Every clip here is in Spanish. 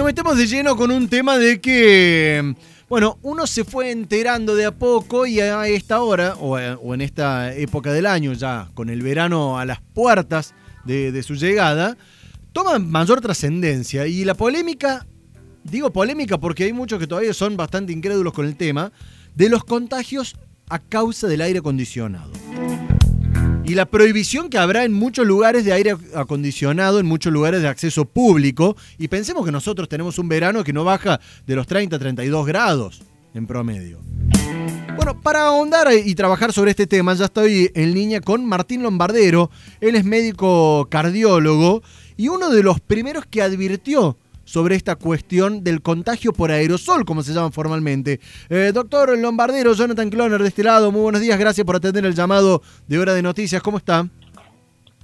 nos metemos de lleno con un tema de que, bueno, uno se fue enterando de a poco y a esta hora, o, en esta época del año, ya con el verano a las puertas de, de su llegada, toma mayor trascendencia. Y la polémica, digo polémica porque hay muchos que todavía son bastante incrédulos con el tema, de los contagios a causa del aire acondicionado. Y la prohibición que habrá en muchos lugares de aire acondicionado, en muchos lugares de acceso público. Y pensemos que nosotros tenemos un verano que no baja de los 30 a 32 grados en promedio. Bueno, para ahondar y trabajar sobre este tema, ya estoy en línea con Martín Lombardero. Él es médico cardiólogo y uno de los primeros que advirtió sobre esta cuestión del contagio por aerosol, como se llama formalmente. Eh, doctor Lombardero, Jonathan Cloner de este lado, muy buenos días, gracias por atender el llamado de Hora de Noticias, ¿cómo está?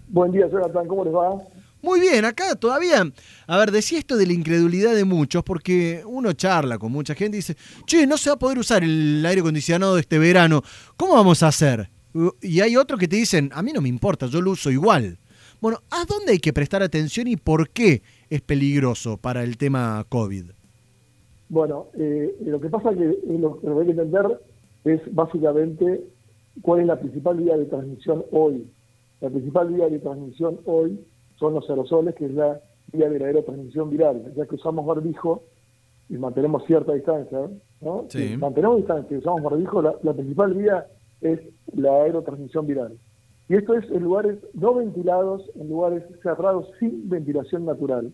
Buen día, Jonathan, ¿cómo les va? Muy bien, acá todavía, a ver, decía esto de la incredulidad de muchos, porque uno charla con mucha gente y dice, che, no se va a poder usar el aire acondicionado este verano, ¿cómo vamos a hacer? Y hay otros que te dicen, a mí no me importa, yo lo uso igual. Bueno, ¿a dónde hay que prestar atención y por qué es peligroso para el tema COVID? Bueno, eh, lo que pasa que eh, lo, que hay que entender es básicamente cuál es la principal vía de transmisión hoy. La principal vía de transmisión hoy son los aerosoles, que es la vía de la transmisión viral. Ya que usamos barbijo y mantenemos cierta distancia, ¿no? Sí. Mantenemos distancia y usamos barbijo, la, la principal vía es la aerotransmisión viral. Y esto es en lugares no ventilados, en lugares cerrados sin ventilación natural.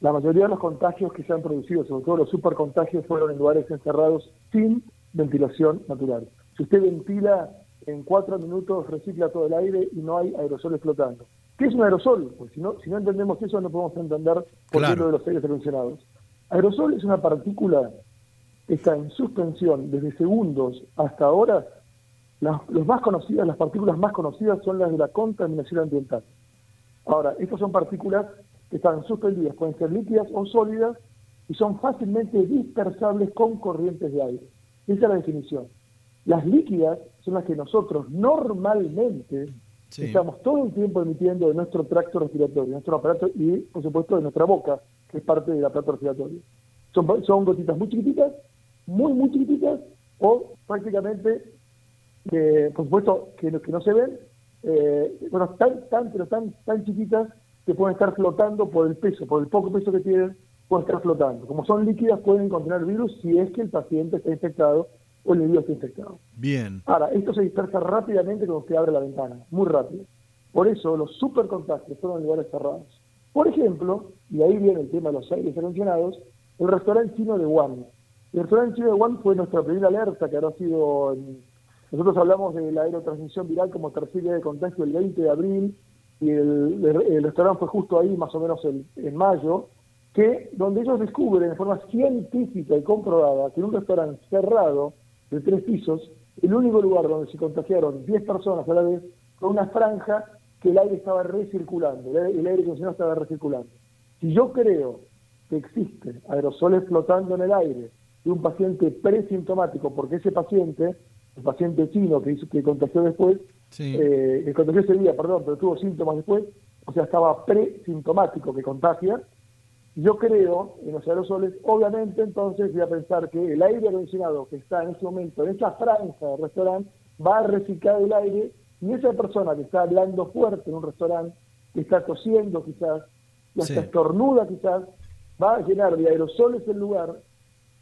La mayoría de los contagios que se han producido, sobre todo los supercontagios, fueron en lugares encerrados sin ventilación natural. Si usted ventila en cuatro minutos, recicla todo el aire y no hay aerosoles flotando. ¿Qué es un aerosol? Pues si no, si no entendemos eso, no podemos entender por qué lo de los aires mencionados. Aerosol es una partícula que está en suspensión desde segundos hasta horas las, los más conocidas, las partículas más conocidas son las de la contaminación ambiental. Ahora, estas son partículas que están suspendidas, pueden ser líquidas o sólidas y son fácilmente dispersables con corrientes de aire. Esa es la definición. Las líquidas son las que nosotros normalmente estamos todo el tiempo emitiendo de nuestro tracto respiratorio, nuestro aparato y, por supuesto, de nuestra boca, que es parte del aparato respiratorio. Son, son gotitas muy chiquititas, muy, muy chiquititas, o prácticamente por supuesto, que, que no se ven, eh, bueno, tan, tan, pero tan, tan chiquitas que pueden estar flotando por el peso, por el poco peso que tienen, pueden estar flotando. Como son líquidas, pueden contener virus si es que el paciente está infectado o el individuo está infectado. Bien. Ahora, esto se dispersa rápidamente cuando usted abre la ventana, muy rápido. Por eso los supercontagios son en lugares cerrados. Por ejemplo, y ahí viene el tema de los aires acondicionados, el restaurante chino de Wuhan. El restaurante chino de Wuhan fue nuestra primera alerta que habrá sido en nosotros hablamos de la aerotransmisión viral como tercera de contagio el 20 de abril y el, restaurante fue justo ahí, más o menos en mayo, que donde ellos descubren de forma científica y comprobada que en un restaurante cerrado de tres pisos, el único lugar donde se contagiaron 10 personas a la vez fue una franja que el aire estaba recirculando, el aire acondicionado estaba recirculando. Si yo creo que existen aerosoles flotando en el aire de un paciente presintomático, porque ese paciente el paciente chino que, hizo, que contagió después, eh, que contagió ese día, perdón, pero tuvo síntomas después, o sea, estaba presintomático que contagia, yo creo en los aerosoles, obviamente entonces voy a pensar que el aire acondicionado que está en ese momento en esa franja del restaurante va a reciclar el aire y esa persona que está hablando fuerte en un restaurante, que está tosiendo quizás, que está estornuda quizás, va a llenar de aerosoles el lugar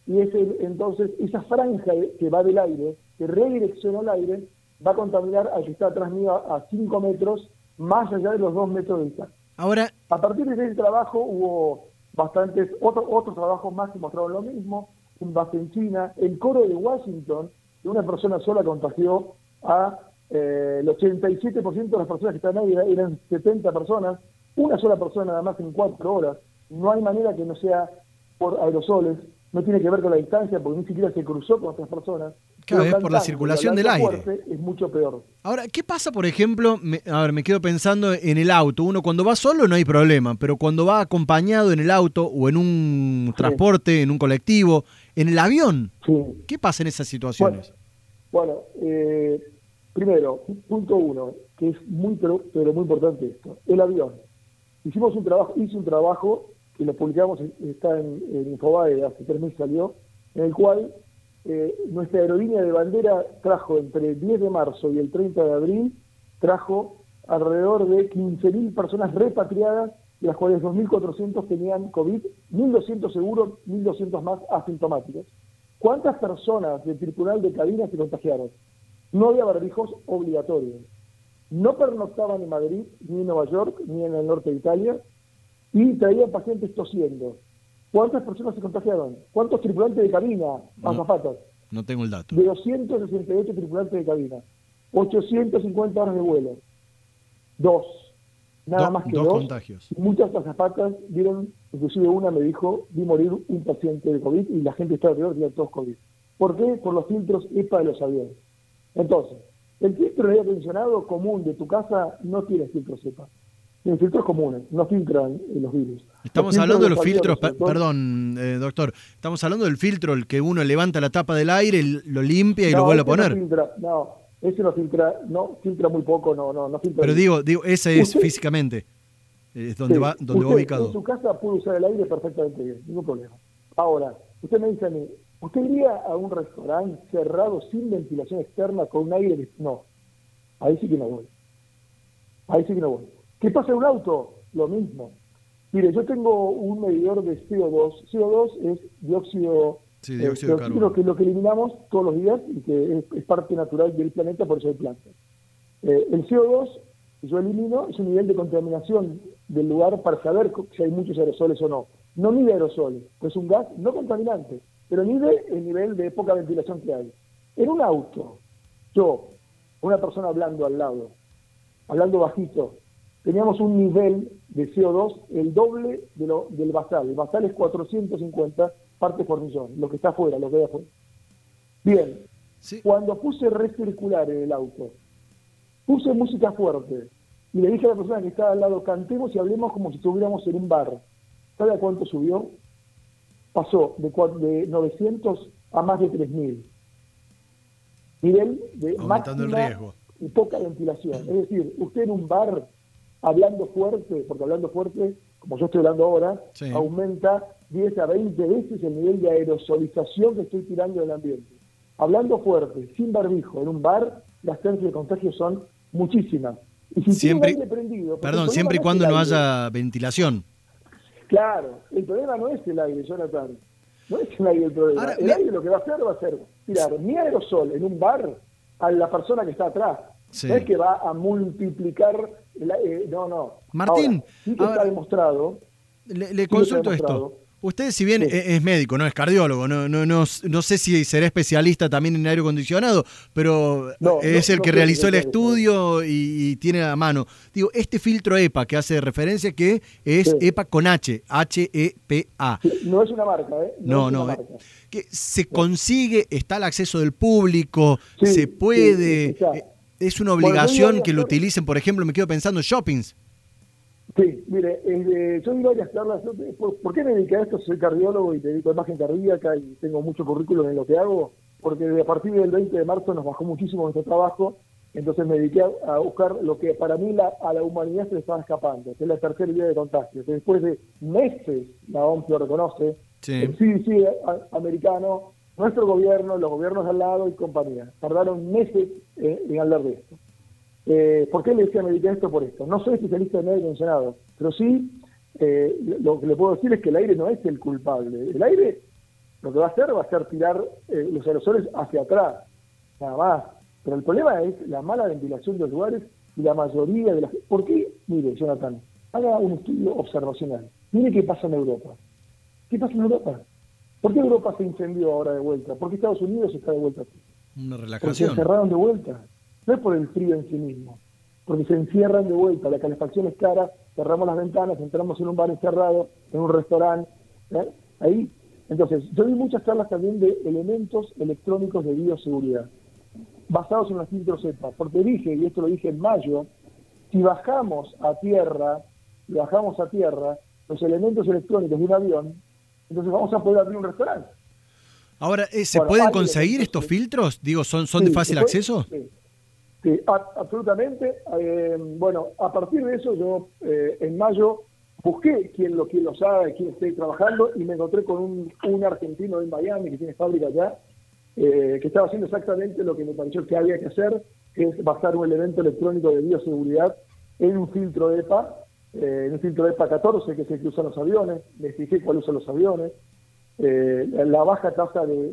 y ese, entonces esa franja que va del aire, que redirecciona el aire, va a contaminar al que está atrás mío a 5 metros, más allá de los 2 metros de distancia. Ahora, a partir de ese trabajo hubo bastantes otros otros trabajos más que mostraron lo mismo, un base en China, el coro de Washington, de una persona sola contagió a eh, el 87% de las personas que están ahí, eran 70 personas, una sola persona nada más en 4 horas. No hay manera que no sea por aerosoles no tiene que ver con la distancia, porque ni siquiera se cruzó con otras personas. Cada vez por la circulación del aire. Es mucho peor. Ahora, ¿qué pasa, por ejemplo? a ver, me quedo pensando en el auto. Uno cuando va solo no hay problema, pero cuando va acompañado en el auto o en un transporte, en un colectivo, en el avión, ¿qué pasa en esas situaciones? Bueno, eh, primero, punto uno, que es muy pero, muy importante esto, el avión. Hicimos un trabajo, hice un trabajo que lo publicamos, está en, en Infobae, hace tres meses salió, en el cual eh, nuestra aerolínea de bandera trajo entre el 10 de marzo y el 30 de abril, trajo alrededor de 15.000 personas repatriadas, de las cuales 2.400 tenían COVID, 1.200 seguros, 1.200 más asintomáticos. ¿Cuántas personas del tribunal de cabina se contagiaron? No había barbijos obligatorios. No pernoctaban en Madrid, ni en Nueva York, ni en el norte de Italia, y traían pacientes tosiendo. ¿Cuántas personas se contagiaron? ¿Cuántos tripulantes de cabina, azafatas? No, tengo el dato. De 268 tripulantes de cabina. 850 horas de vuelo. Dos. Nada más que dos. contagios. Muchas azafatas vieron, inclusive una me dijo, vi morir un paciente de COVID y la gente está alrededor de todos COVID. ¿Por qué? Por los filtros EPA de los aviones. Entonces, el filtro de aire acondicionado común de tu casa no tiene filtros EPA. Tiene filtros comunes, no filtran los virus. Estamos hablando de los filtros, perdón, eh, doctor, estamos hablando del filtro, el que uno levanta la tapa del aire, lo limpia y lo vuelve a poner. no, ese no filtra, no filtra muy poco, no, no, no filtra. Pero digo, digo, ese es físicamente, es donde va, donde va ubicado. En su casa puede usar el aire perfectamente bien, ningún problema. Ahora, usted me dice a mí, ¿usted iría a un restaurante cerrado sin ventilación externa con un aire? No, ahí sí que no voy. Ahí sí que no voy. ¿Qué pasa en un auto? Lo mismo. Mire, yo tengo un medidor de CO2. CO2 es dióxido Sí, eh, dióxido de carbono. que es lo que eliminamos todos los días y que es, parte natural del planeta, por eso hay plantas. Eh, el CO2 que yo elimino es un nivel de contaminación del lugar para saber si hay muchos aerosoles o no. No mide aerosoles, pues es un gas no contaminante, pero mide el nivel de poca ventilación que hay. En un auto, yo, una persona hablando al lado, hablando bajito, teníamos un nivel de CO2 el doble de lo, del basal. El basal es 450 parte por millón, lo que está afuera, lo que hay afuera. Bien, cuando puse recircular en el auto, puse música fuerte y le dije a la persona que estaba al lado, cantemos y hablemos como si estuviéramos en un bar. ¿Sabe a cuánto subió? Pasó de, de 900 a más de 3.000. Nivel de Aumentando el riesgo. y poca ventilación. Es decir, usted en un bar, hablando fuerte, porque hablando fuerte, como yo estoy hablando ahora, aumenta 10 a 20 veces el nivel de aerosolización que estoy tirando del ambiente. Hablando fuerte, sin barbijo, en un bar, las chances de contagio son muchísimas. Y si siempre, aire prendido, perdón, siempre y cuando no haya ventilación. Claro, el problema no es el aire, Jonathan. No es el aire el problema. el aire lo que va a hacer va a ser tirar mi aerosol en un bar a la persona que está atrás. No es que va a multiplicar el aire. No, no. Martín, sí que está demostrado. Le, consulto esto. Usted, si bien e-, es médico, no es cardiólogo, no, no, no, no sé si será especialista también en aire acondicionado, pero es el que realizó el estudio y, tiene a mano. Digo, este filtro EPA que hace referencia que es EPA con H, H-E-P-A. No es una marca, ¿eh? No, no. Eh, que se consigue, está al acceso del público, se puede. Es una obligación que lo utilicen, por ejemplo, me quedo pensando en shoppings. Sí, mire, eh, yo di varias charlas. ¿por, qué me dediqué a esto? Soy cardiólogo y te dedico a imagen cardíaca y tengo mucho currículum en lo que hago, porque a partir del 20 de marzo nos bajó muchísimo nuestro trabajo, entonces me dediqué a, buscar lo que para mí a la humanidad se le estaba escapando, que es la tercera vía de contagio. después de meses, la OMS lo reconoce, el CDC americano, nuestro gobierno, los gobiernos al lado y compañía, tardaron meses en hablar de esto. Eh, ¿Por qué le decía meditar esto por esto? No soy especialista en aire acondicionado, pero sí eh, lo que le puedo decir es que el aire no es el culpable. El aire lo que va a hacer va a ser tirar eh, los aerosoles hacia atrás, nada más. Pero el problema es la mala ventilación de los lugares y la mayoría de las... ¿Por qué? Mire, Jonathan, haga un estudio observacional. Mire qué pasa en Europa. ¿Qué pasa en Europa? ¿Por qué Europa se incendió ahora de vuelta? ¿Por qué Estados Unidos está de vuelta? Una relajación. Porque cerraron de vuelta. No es por el frío en sí mismo, porque se encierran de vuelta, la calefacción es cara, cerramos las ventanas, entramos en un bar encerrado, en un restaurante, ¿eh? ahí. Entonces, yo vi muchas charlas también de elementos electrónicos de bioseguridad, basados en los filtros EPA, porque dije, y esto lo dije en mayo, si bajamos a tierra, bajamos a tierra los elementos electrónicos de un avión, entonces vamos a poder abrir un restaurante. Ahora, eh, ¿se pueden conseguir estos filtros? Digo, ¿son, son de fácil acceso? Sí. Sí, absolutamente. Eh, bueno, a partir de eso yo eh, en mayo busqué quién lo, quién lo sabe, quién esté trabajando y me encontré con un, un argentino en Miami que tiene fábrica allá, eh, que estaba haciendo exactamente lo que me pareció que había que hacer, que es basar un elemento electrónico de bioseguridad en un filtro EPA, eh, en un filtro EPA 14, que es el que usan los aviones, me fijé cuál usan los aviones, eh, la baja tasa de,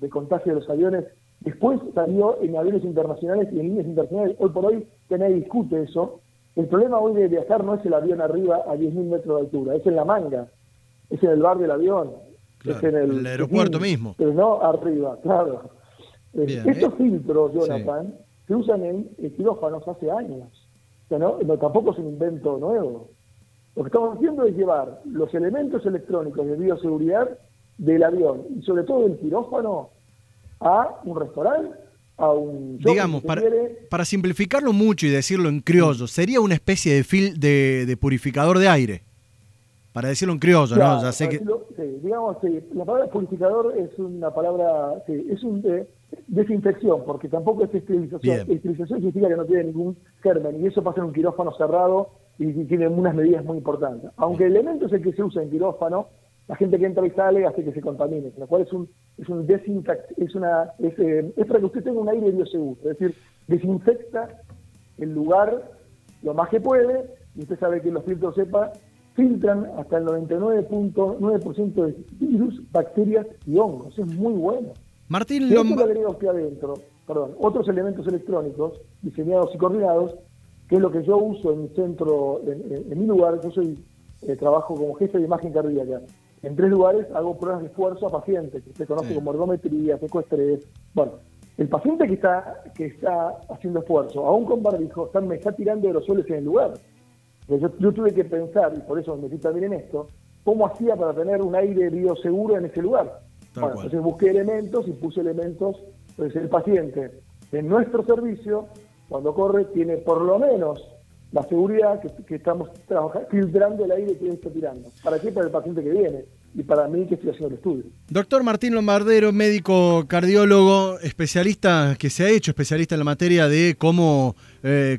de, contagio de los aviones, después salió en aviones internacionales y en líneas internacionales, hoy por hoy que nadie discute eso, el problema hoy de viajar no es el avión arriba a 10.000 metros de altura, es en la manga, es en el bar del avión, es en el, aeropuerto mismo. Pero no arriba, claro. Eh, estos filtros, Jonathan, se usan en quirófanos hace años. Sea, no, tampoco es un invento nuevo. Lo que estamos haciendo es llevar los elementos electrónicos de bioseguridad del avión y sobre todo del quirófano a un restaurante, a un... Digamos, para, para simplificarlo mucho y decirlo en criollo, sería una especie de, fil, de, de purificador de aire para decirlo en criollo, ¿no? Ya sé que... sí, digamos, sí, la palabra purificador es una palabra, sí, es un eh, desinfección, porque tampoco es esterilización. Esterilización significa que no tiene ningún germen, y eso pasa en un quirófano cerrado y, tiene unas medidas muy importantes. Aunque el elemento es el que se usa en quirófano, la gente que entra y sale hace que se contamine, lo cual es un, es un es una, es, eh, es para que usted tenga un aire bioseguro, es decir, desinfecta el lugar lo más que puede, y usted sabe que los filtros sepa filtran hasta el 99.9% de virus, bacterias y hongos. Es muy bueno. Martín Lomba... le agrego aquí adentro, perdón, otros elementos electrónicos diseñados y coordinados, que es lo que yo uso en mi centro, en, mi lugar, yo soy eh, trabajo como jefe de imagen cardíaca. En tres lugares hago pruebas de esfuerzo a pacientes, que se conoce como ergometría, secuestrés. Bueno, el paciente que está, que está haciendo esfuerzo, aún con barbijo, está, me está tirando aerosoles en el lugar. Yo, tuve que pensar, y por eso me metí también en esto, cómo hacía para tener un aire bioseguro en ese lugar. Bueno, entonces busqué elementos y puse elementos. Entonces el paciente en nuestro servicio, cuando corre, tiene por lo menos la seguridad que, estamos trabajando, filtrando el aire que está tirando. ¿Para qué? Para el paciente que viene y para mí que estoy haciendo el estudio. Doctor Martín Lombardero, médico cardiólogo, especialista que se ha hecho, especialista en la materia de cómo, eh,